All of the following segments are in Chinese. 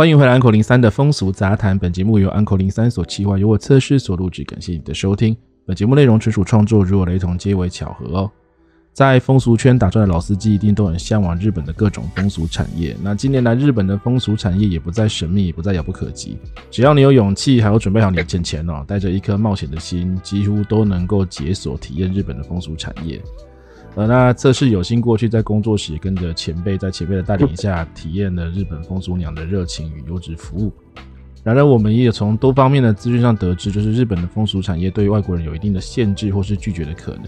欢迎回来，Uncle 零三的风俗杂谈。本节目由 Uncle 零三所企划，由我测试所录制。感谢你的收听。本节目内容纯属创作，如有雷同，皆为巧合哦。在风俗圈打转的老司机，一定都很向往日本的各种风俗产业。那近年来，日本的风俗产业也不再神秘，也不再遥不可及。只要你有勇气，还有准备好你的钱钱哦，带着一颗冒险的心，几乎都能够解锁体验日本的风俗产业。呃，那这是有幸过去在工作时跟着前辈，在前辈的带领下，体验了日本风俗娘的热情与优质服务。然而，我们也从多方面的资讯上得知，就是日本的风俗产业对外国人有一定的限制或是拒绝的可能。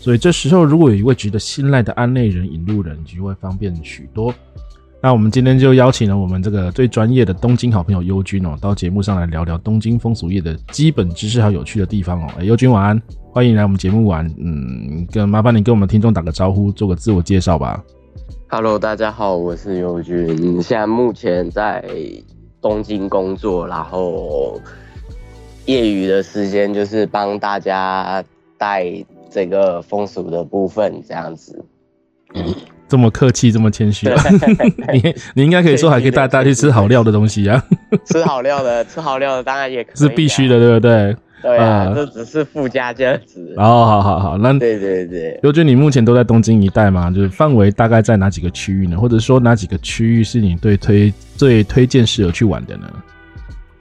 所以这时候，如果有一位值得信赖的案内人、引路人，就会方便许多。那我们今天就邀请了我们这个最专业的东京好朋友优君哦，到节目上来聊聊东京风俗业的基本知识还有有趣的地方哦。哎，优君晚安。欢迎来我们节目玩，嗯，跟麻烦你跟我们听众打个招呼，做个自我介绍吧。Hello，大家好，我是优君，现在目前在东京工作，然后业余的时间就是帮大家带这个风俗的部分，这样子。这么客气，这么谦虚，你你应该可以说还可以带大家去吃好料的东西啊。吃好料的，吃好料的当然也可以，是必须的，对不对？对啊，这只是附加价值。哦，好好好，那对对对，尤俊，你目前都在东京一带吗？就是范围大概在哪几个区域呢？或者说哪几个区域是你对推最推荐适合去玩的呢？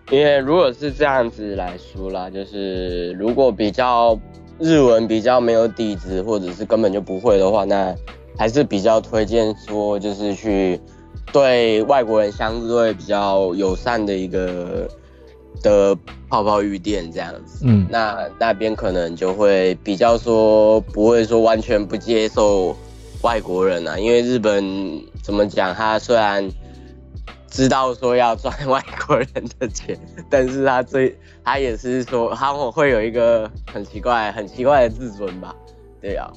因为如果是这样子来说啦，就是如果比较日文比较没有底子，或者是根本就不会的话，那还是比较推荐说，就是去对外国人相对比较友善的一个。的泡泡浴店这样子，嗯，那那边可能就会比较说不会说完全不接受外国人啊，因为日本怎么讲，他虽然知道说要赚外国人的钱，但是他最他也是说他会有一个很奇怪很奇怪的自尊吧，对啊。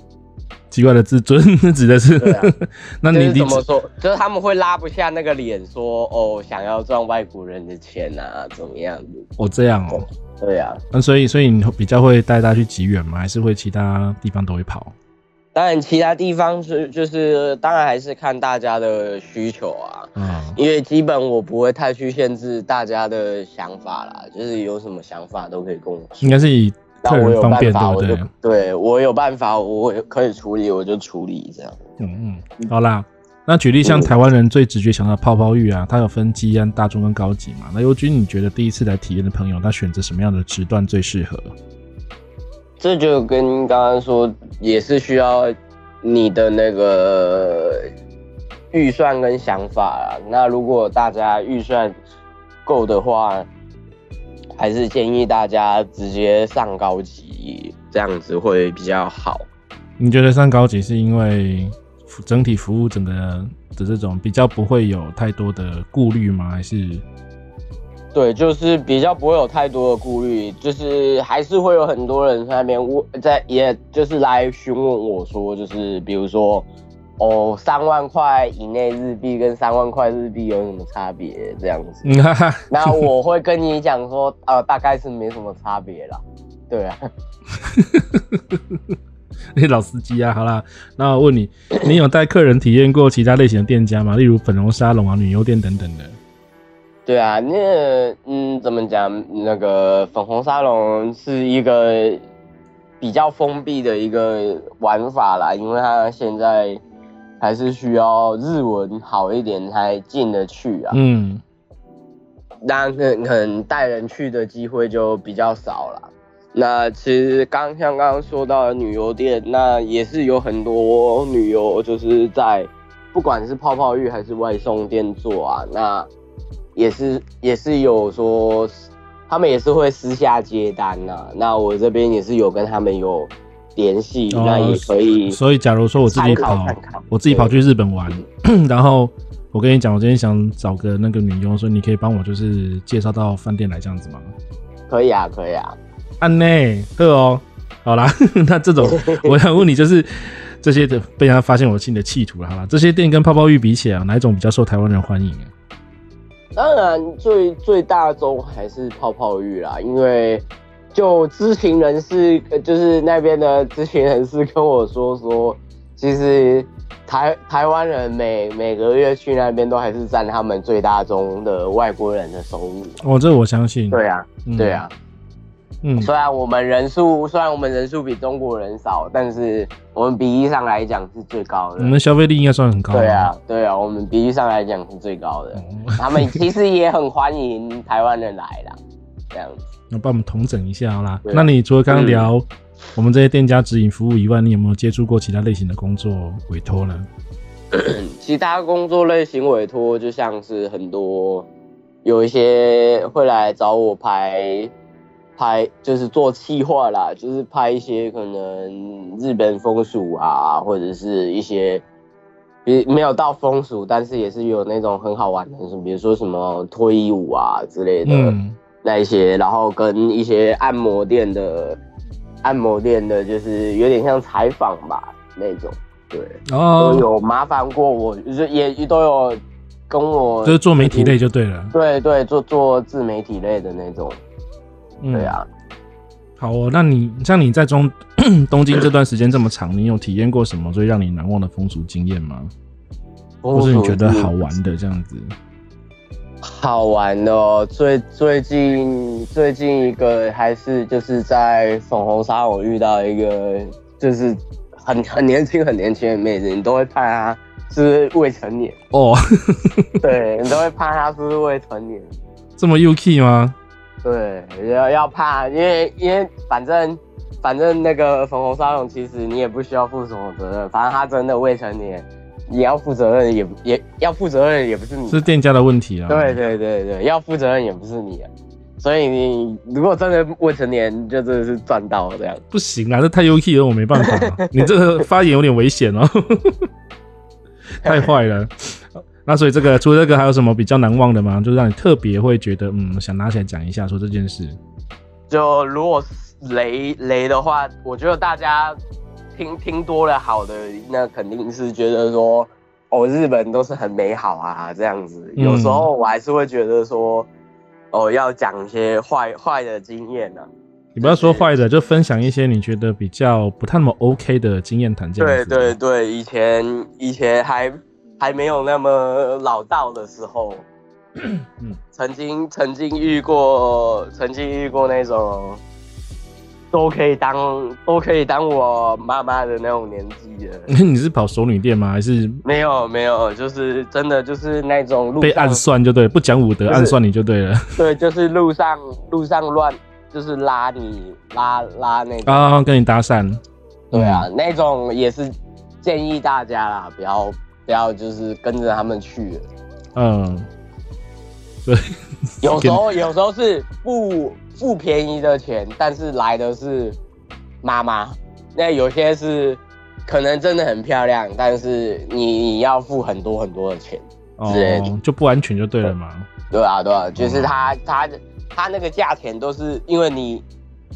奇怪的自尊，指的是？啊、那你怎么说？就是他们会拉不下那个脸，说哦，想要赚外国人的钱啊，怎么样子？哦，这样哦。对啊。那所以，所以你比较会带大家去极远吗？还是会其他地方都会跑？当然，其他地方是就是，当然还是看大家的需求啊。嗯。因为基本我不会太去限制大家的想法啦，就是有什么想法都可以跟我说。应该是以。那我有办法，我就对我有办法，我可以处理，我就处理这样。嗯嗯，好啦，那举例像台湾人最直觉想到泡泡浴啊，它有分基安、大众跟高级嘛。那尤君，你觉得第一次来体验的朋友，他选择什么样的时段最适合？这就跟刚刚说，也是需要你的那个预算跟想法啊。那如果大家预算够的话。还是建议大家直接上高级，这样子会比较好。你觉得上高级是因为整体服务整个的这种比较不会有太多的顾虑吗？还是？对，就是比较不会有太多的顾虑，就是还是会有很多人在那边问，在也就是来询问我说，就是比如说。哦，三万块以内日币跟三万块日币有什么差别？这样子，那我会跟你讲说，呃，大概是没什么差别啦。对啊，那 老司机啊，好啦，那我问你，你有带客人体验过其他类型的店家吗？例如粉红沙龙啊、女优店等等的。对啊，那嗯，怎么讲？那个粉红沙龙是一个比较封闭的一个玩法啦，因为它现在。还是需要日文好一点才进得去啊。嗯，那可可能带人去的机会就比较少了。那其实刚像刚刚说到的旅游店，那也是有很多旅游就是在不管是泡泡浴还是外送店做啊，那也是也是有说他们也是会私下接单呐、啊。那我这边也是有跟他们有。联系那也可以，所以假如说我自己跑，我自己跑去日本玩，然后我跟你讲，我今天想找个那个女佣，所以你可以帮我就是介绍到饭店来这样子吗？可以啊，可以啊。安内，对哦，好啦，那这种 我想问你，就是这些的被人家发现我新的企图了，好啦，这些店跟泡泡浴比起来，哪一种比较受台湾人欢迎啊？当然最最大宗还是泡泡浴啦，因为。就知情人士，就是那边的知情人士跟我说说，其实台台湾人每每个月去那边都还是占他们最大宗的外国人的收入。哦，这我相信。对啊，嗯、对啊。嗯，虽然我们人数虽然我们人数比中国人少，但是我们比例上来讲是最高的。我们消费力应该算很高。对啊，对啊，我们比例上来讲是最高的。嗯、他们其实也很欢迎台湾人来啦，这样子。那帮我们统整一下好啦。那你除了刚刚聊我们这些店家指引服务以外，你有没有接触过其他类型的工作委托呢？其他工作类型委托就像是很多有一些会来找我拍。拍就是做企划啦，就是拍一些可能日本风俗啊，或者是一些比没有到风俗，但是也是有那种很好玩的，什么比如说什么脱衣舞啊之类的那一些，嗯、然后跟一些按摩店的按摩店的，就是有点像采访吧那种，对，哦、都有麻烦过我，就也都有跟我就是做媒体类就对了，对对，做做自媒体类的那种。对啊，好哦。那你像你在中 东京这段时间这么长，你有体验过什么最让你难忘的风俗经验吗？或是你觉得好玩的这样子？好玩的哦，最最近最近一个还是就是在粉红沙我遇到一个就是很很年轻很年轻的妹子，你都会怕她是未成年哦。对，你都会怕她是未成年？这么 UK 吗？对，要要怕，因为因为反正反正那个粉红沙龙，其实你也不需要负什么责任，反正他真的未成年，你要负责任也也要负责任也不是你，是店家的问题啊。对对对对，要负责任也不是你啊，所以你如果真的未成年，就真的是赚到了这样。不行啊，这太 UK 了，我没办法，你这个发言有点危险哦，太坏了。那所以这个除了这个还有什么比较难忘的吗？就是让你特别会觉得嗯，想拿起来讲一下说这件事。就如果雷雷的话，我觉得大家听听多了好的，那肯定是觉得说哦，日本都是很美好啊这样子。有时候我还是会觉得说哦，要讲一些坏坏的经验呢、啊。你不要说坏的，就分享一些你觉得比较不太那么 OK 的经验谈。对对对，以前以前还。还没有那么老道的时候，嗯，曾经曾经遇过，曾经遇过那种都可以当都可以当我妈妈的那种年纪的。你是跑熟女店吗？还是没有没有，就是真的就是那种路被暗算就对，不讲武德暗算你就对了。对，就是路上路上乱，就是拉你拉拉那种啊，跟你搭讪。对啊，嗯、那种也是建议大家啦，不要。不要就是跟着他们去了，嗯，对，有时候有时候是不不便宜的钱，但是来的是妈妈。那有些是可能真的很漂亮，但是你你要付很多很多的钱，哦，就不安全就对了嘛。对啊，对啊，就是他他他那个价钱都是因为你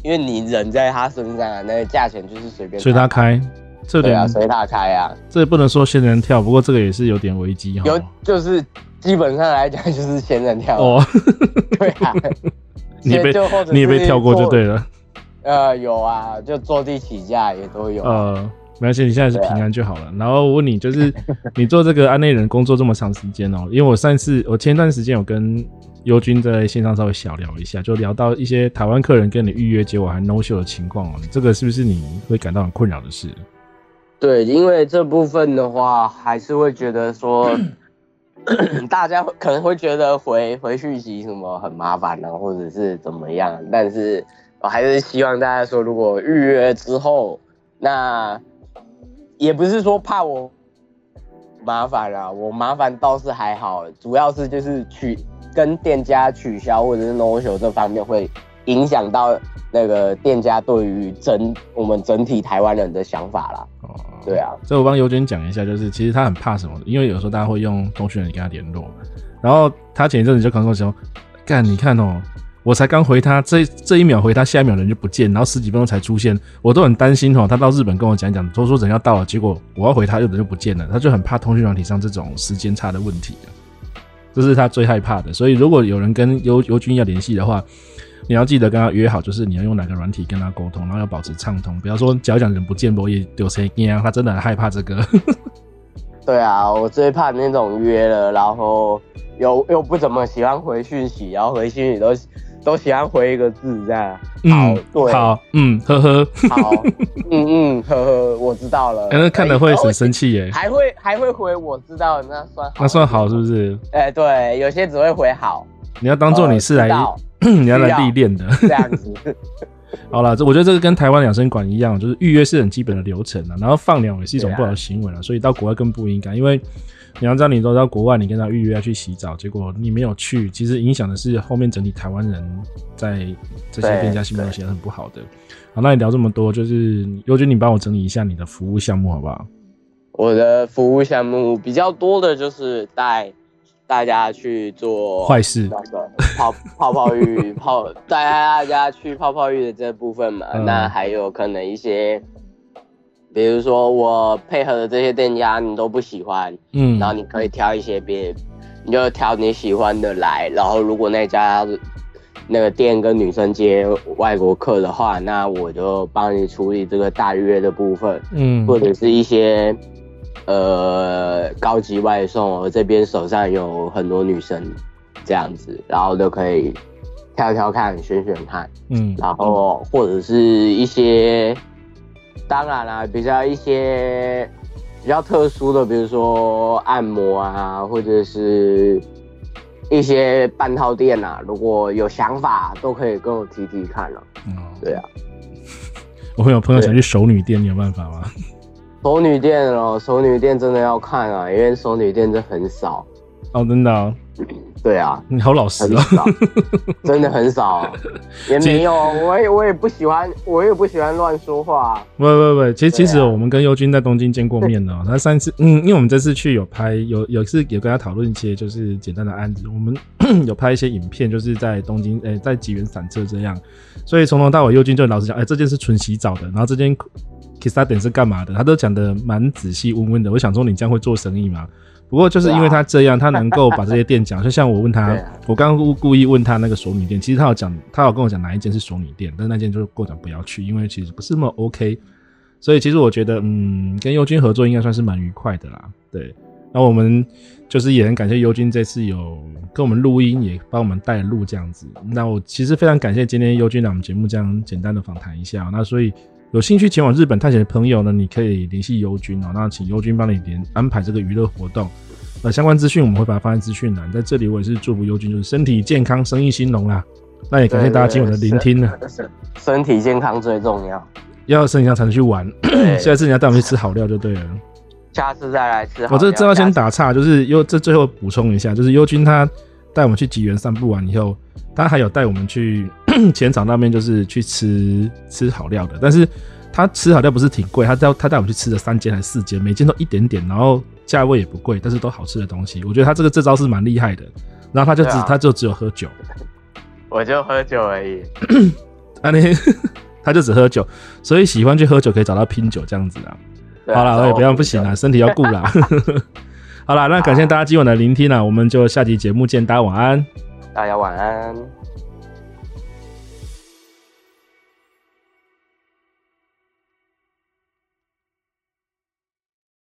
因为你人在他身上啊，那个价钱就是随便随他开。这对啊，随他开啊，这也不能说仙人跳，不过这个也是有点危机哈。有，就是基本上来讲就是仙人跳哦。对啊，你被你也被跳过就对了。呃，有啊，就坐地起价也都有。呃，没关系，你现在是平安就好了。啊、然后我问你，就是 你做这个安内人工作这么长时间哦，因为我上次我前段时间有跟尤军在线上稍微小聊一下，就聊到一些台湾客人跟你预约结果还 no show 的情况哦，这个是不是你会感到很困扰的事？对，因为这部分的话，还是会觉得说，大家可能会觉得回回讯息什么很麻烦啊，或者是怎么样。但是我还是希望大家说，如果预约之后，那也不是说怕我麻烦啊，我麻烦倒是还好，主要是就是取跟店家取消或者是 no show 这方面会影响到那个店家对于整我们整体台湾人的想法啦。对啊，所以我帮尤娟讲一下，就是其实他很怕什么，因为有时候大家会用通讯人跟他联络，然后他前一阵子就跟我说，干，你看哦，我才刚回他，这这一秒回他，下一秒人就不见，然后十几分钟才出现，我都很担心哦，他到日本跟我讲讲，都说人要到了，结果我要回他，日本就不见了，他就很怕通讯软体上这种时间差的问题，这是他最害怕的。所以如果有人跟尤尤君要联系的话，你要记得跟他约好，就是你要用哪个软体跟他沟通，然后要保持畅通，不要说讲讲人不见，我也丢谁惊啊？他真的很害怕这个。对啊，我最怕那种约了，然后又又不怎么喜欢回讯息，然后回讯息都都喜欢回一个字这样。嗯，好，对，好，嗯，呵呵，好，嗯嗯，呵呵，我知道了。那看了会很生气耶。还会还会回我知道，那算好，那算好是不是？哎、欸，对，有些只会回好。你要当做你是来，呃、你要来历练的这样子。好了，这我觉得这个跟台湾养生馆一样，就是预约是很基本的流程了，然后放鸟也是一种不好的行为了，啊、所以到国外更不应该。因为你要知道，你都到国外，你跟他预约要去洗澡，结果你没有去，其实影响的是后面整体台湾人在这些店家心目中显得很不好的。好，那你聊这么多，就是尤君，你帮我整理一下你的服务项目好不好？我的服务项目比较多的就是带。大家去做坏事，泡泡泡浴，泡带大家去泡泡浴的这部分嘛。嗯、那还有可能一些，比如说我配合的这些店家你都不喜欢，嗯，然后你可以挑一些别，你就挑你喜欢的来。然后如果那家那个店跟女生接外国客的话，那我就帮你处理这个大约的部分，嗯，或者是一些。呃，高级外送，我这边手上有很多女生，这样子，然后都可以挑挑看，选选看，嗯，然后或者是一些，当然啦，比较一些比较特殊的，比如说按摩啊，或者是一些半套店啊，如果有想法，都可以跟我提提看了。嗯，对啊，我会有朋友想去熟女店，你有办法吗？熟女店哦，熟女店真的要看啊，因为熟女店真很少。哦，真的、啊。对啊，你好老实啊，真的很少，也没有，我也我也不喜欢，我也不喜欢乱说话。不不不，其实、啊、其实我们跟优君在东京见过面呢，他上次嗯，因为我们这次去有拍有有次有跟他讨论一些就是简单的案子，我们 有拍一些影片，就是在东京诶、欸，在吉原散策这样，所以从头到尾优君就老实讲，哎、欸，这件是纯洗澡的，然后这件。Kiss 他点是干嘛的？他都讲得蛮仔细温温的。我想说，你这样会做生意吗？不过就是因为他这样，他能够把这些店讲。就像我问他，我刚刚故故意问他那个索女店，其实他有讲，他有跟我讲哪一间是索女店，但是那间就是跟我讲不要去，因为其实不是那么 OK。所以其实我觉得，嗯，跟优君合作应该算是蛮愉快的啦。对，那我们就是也很感谢优君这次有跟我们录音，也帮我们带路这样子。那我其实非常感谢今天优君来我们节目这样简单的访谈一下。那所以。有兴趣前往日本探险的朋友呢，你可以联系优君哦。那请优君帮你连安排这个娱乐活动。呃，相关资讯我们会把它放在资讯栏。在这里，我也是祝福优君就是身体健康，生意兴隆啦。那也感谢大家今晚的聆听呢。身体健康最重要，要身体健康才能去玩。下次你要带我们去吃好料就对了。下次再来吃。我这这要先打岔，就是又这最后补充一下，就是优君他带我们去吉原散步完以后，他还有带我们去。前场那边就是去吃吃好料的，但是他吃好料不是挺贵，他带他带我们去吃了三间还是四间，每间都一点点，然后价位也不贵，但是都好吃的东西。我觉得他这个这招是蛮厉害的。然后他就只、啊、他就只有喝酒，我就喝酒而已。啊，你他就只喝酒，所以喜欢去喝酒可以找到拼酒这样子啊。啊好了，我也不要不行了，身体要顾啦。好了，那感谢大家今晚的聆听了，我们就下期节目见，大家晚安。大家晚安。